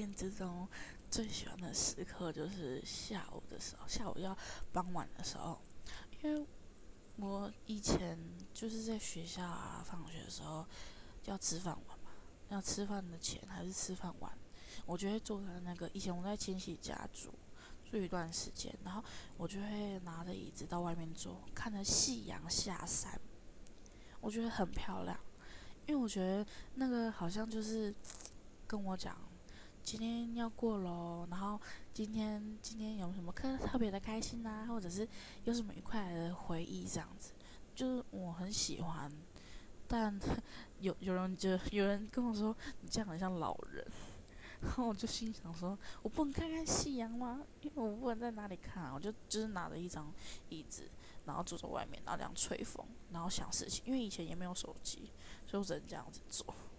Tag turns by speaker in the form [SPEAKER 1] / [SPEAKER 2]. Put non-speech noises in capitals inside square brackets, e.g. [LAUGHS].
[SPEAKER 1] 天之中最喜欢的时刻就是下午的时候，下午要傍晚的时候，因为我以前就是在学校啊，放学的时候要吃饭嘛，要吃饭的前还是吃饭晚，我就会坐在那个以前我在亲戚家住住一段时间，然后我就会拿着椅子到外面坐，看着夕阳下山，我觉得很漂亮，因为我觉得那个好像就是跟我讲。今天要过喽，然后今天今天有什么特特别的开心啊，或者是有什么愉快的回忆这样子，就是我很喜欢。但 [LAUGHS] 有有人就有人跟我说你这样很像老人，然后我就心想说，我不能看看夕阳吗？因为我不能在哪里看啊，我就就是拿着一张椅子，然后坐在外面，然后这样吹风，然后想事情。因为以前也没有手机，所以我只能这样子做。